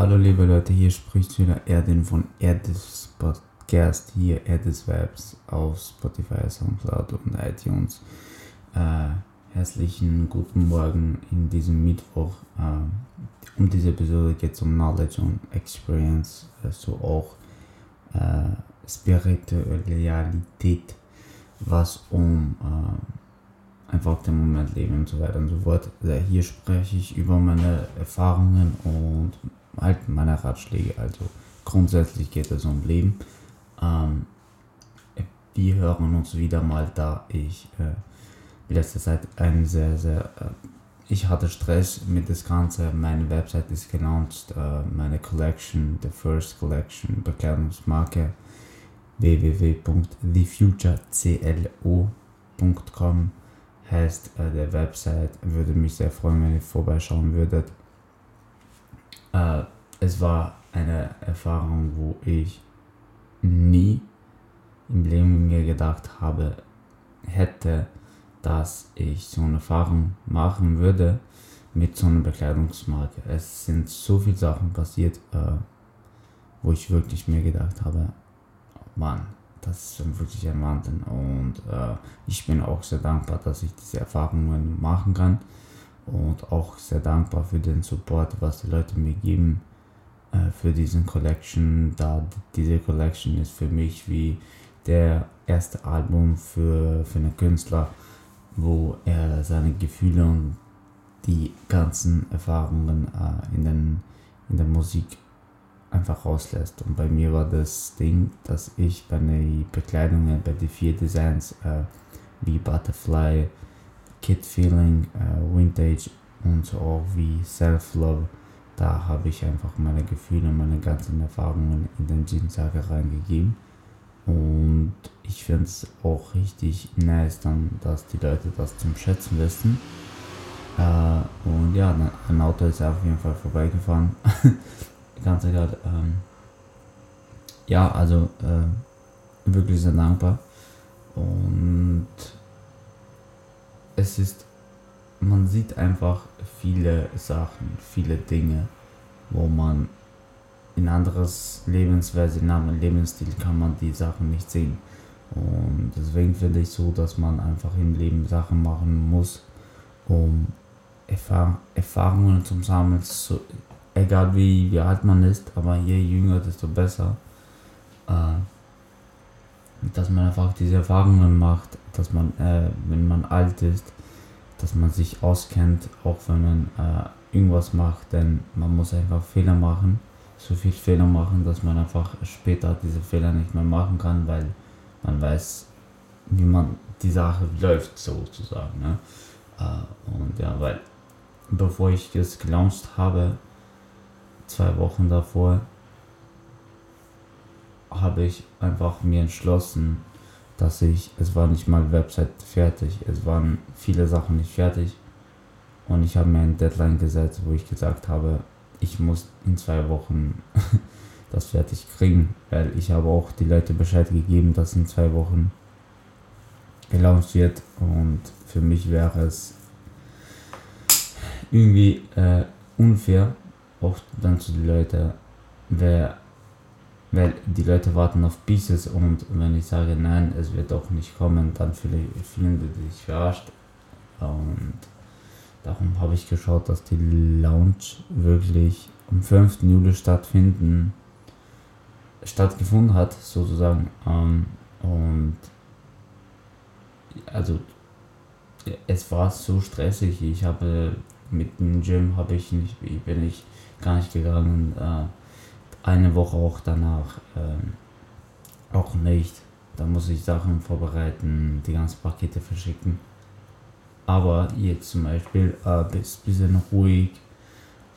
Hallo liebe Leute, hier spricht wieder Erdin von Erdis Podcast, hier Erdis Webs auf Spotify, Soundcloud und iTunes. Äh, herzlichen guten Morgen in diesem Mittwoch. Äh, um diese Episode geht es um Knowledge und Experience, also auch äh, Spiritualität, was um äh, einfach den Moment leben und so weiter und so fort. Äh, hier spreche ich über meine Erfahrungen und halt meine Ratschläge. Also grundsätzlich geht es um Leben. Ähm, wir hören uns wieder mal, da ich äh, letzte Zeit ein sehr, sehr. Äh, ich hatte Stress mit das Ganze. Meine Website ist gelauncht. Äh, meine Collection, the first collection, Bekleidungsmarke www.thefutureclo.com heißt äh, der Website. Würde mich sehr freuen, wenn ihr vorbeischauen würdet. Äh, es war eine Erfahrung, wo ich nie im Leben mir gedacht habe, hätte, dass ich so eine Erfahrung machen würde mit so einer Bekleidungsmarke. Es sind so viele Sachen passiert, äh, wo ich wirklich mir gedacht habe, Mann, das ist wirklich ein Wahnsinn. Und äh, ich bin auch sehr dankbar, dass ich diese Erfahrungen machen kann und auch sehr dankbar für den Support, was die Leute mir geben äh, für diesen Collection, da diese Collection ist für mich wie der erste Album für, für einen Künstler, wo er seine Gefühle und die ganzen Erfahrungen äh, in, den, in der Musik einfach rauslässt. Und bei mir war das Ding, dass ich bei den Bekleidungen, bei den vier Designs äh, wie Butterfly, Kid Feeling, äh, Vintage und so auch wie Self-Love, da habe ich einfach meine Gefühle, meine ganzen Erfahrungen in den Jeansjacke reingegeben. Und ich finde es auch richtig nice, dann, dass die Leute das zum Schätzen wissen. Äh, und ja, ein Auto ist auf jeden Fall vorbeigefahren. Ganz egal. Ähm, ja, also äh, wirklich sehr dankbar. Und es ist, man sieht einfach viele Sachen, viele Dinge, wo man in anderes Lebensweise, in einem Lebensstil kann man die Sachen nicht sehen. Und deswegen finde ich so, dass man einfach im Leben Sachen machen muss, um Erfahr Erfahrungen zu sammeln, so, egal wie, wie alt man ist, aber je jünger, desto besser. Äh, dass man einfach diese Erfahrungen macht, dass man, äh, wenn man alt ist, dass man sich auskennt, auch wenn man äh, irgendwas macht, denn man muss einfach Fehler machen, so viel Fehler machen, dass man einfach später diese Fehler nicht mehr machen kann, weil man weiß, wie man die Sache läuft, sozusagen. Ne? Äh, und ja, weil bevor ich das gelauncht habe, zwei Wochen davor, habe ich einfach mir entschlossen, dass ich, es war nicht mal Website fertig, es waren viele Sachen nicht fertig. Und ich habe mir ein Deadline gesetzt, wo ich gesagt habe, ich muss in zwei Wochen das fertig kriegen, weil ich habe auch die Leute Bescheid gegeben, dass in zwei Wochen gelauncht wird. Und für mich wäre es irgendwie äh, unfair, auch dann zu den Leuten, wer weil die Leute warten auf Pieces und wenn ich sage nein, es wird auch nicht kommen, dann fühlen die sich verarscht. Und darum habe ich geschaut, dass die Lounge wirklich am 5. Juli stattfinden, stattgefunden hat, sozusagen. Ähm, und also es war so stressig. Ich habe mit dem Gym habe ich nicht, bin ich gar nicht gegangen. Äh, eine Woche auch danach ähm, auch nicht. Da muss ich Sachen vorbereiten, die ganzen Pakete verschicken. Aber jetzt zum Beispiel äh, ist ein bisschen ruhig.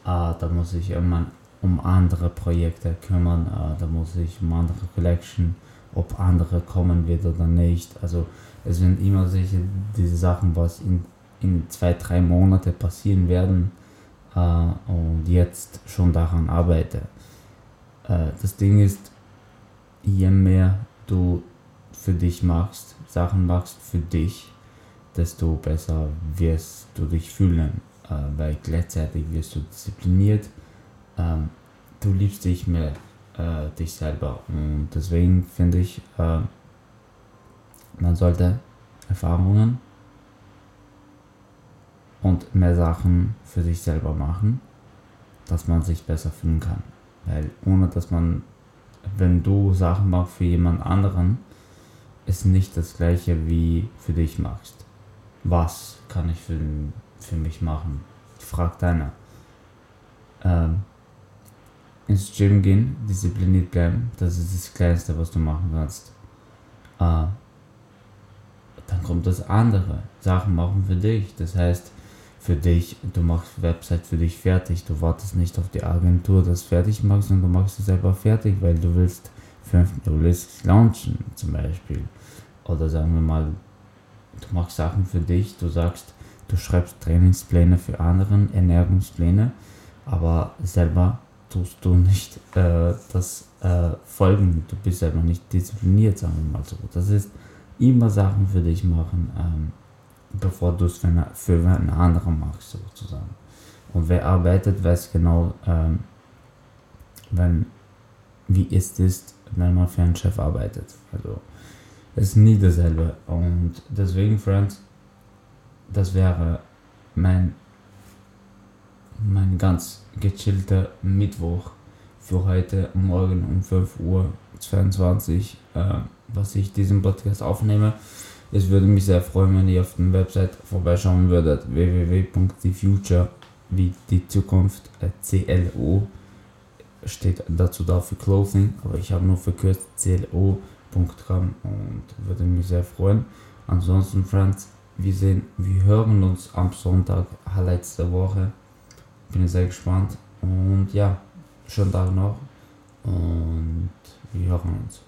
Äh, da muss ich immer um andere Projekte kümmern. Äh, da muss ich um andere Collection, ob andere kommen wird oder nicht. Also es sind immer solche diese Sachen, was in, in zwei, drei Monate passieren werden. Äh, und jetzt schon daran arbeite. Äh, das Ding ist, je mehr du für dich machst, Sachen machst für dich, desto besser wirst du dich fühlen, äh, weil gleichzeitig wirst du diszipliniert. Ähm, du liebst dich mehr, äh, dich selber. Und deswegen finde ich, äh, man sollte Erfahrungen und mehr Sachen für sich selber machen, dass man sich besser fühlen kann. Weil ohne dass man, wenn du Sachen machst für jemand anderen, ist nicht das gleiche wie für dich machst. Was kann ich für, für mich machen? Fragt einer. Ähm, ins Gym gehen, diszipliniert bleiben, das ist das Kleinste, was du machen kannst. Äh, dann kommt das andere. Sachen machen für dich. Das heißt, für dich, du machst Website für dich fertig. Du wartest nicht auf die Agentur, das fertig machst, sondern du machst es selber fertig, weil du willst fünf, du willst launchen zum Beispiel. Oder sagen wir mal, du machst Sachen für dich, du sagst, du schreibst Trainingspläne für anderen, Ernährungspläne, aber selber tust du nicht äh, das äh, Folgen, du bist selber nicht diszipliniert, sagen wir mal so. Das ist immer Sachen für dich machen, ähm, bevor du es für, eine, für einen anderen machst, sozusagen. Und wer arbeitet, weiß genau, ähm, wenn, wie es ist, wenn man für einen Chef arbeitet. Also, es ist nie dasselbe. Und deswegen, Friends, das wäre mein, mein ganz gechillter Mittwoch für heute Morgen um 5 Uhr 22, äh, was ich diesen Podcast aufnehme. Es würde mich sehr freuen, wenn ihr auf der Website vorbeischauen würdet. www.thefuture wie die Zukunft CLO steht dazu da für Clothing, aber ich habe nur verkürzt CLO.com und würde mich sehr freuen. Ansonsten, Friends, wir sehen, wir hören uns am Sonntag, der Woche. Bin sehr gespannt und ja, schönen Tag noch und wir hören uns.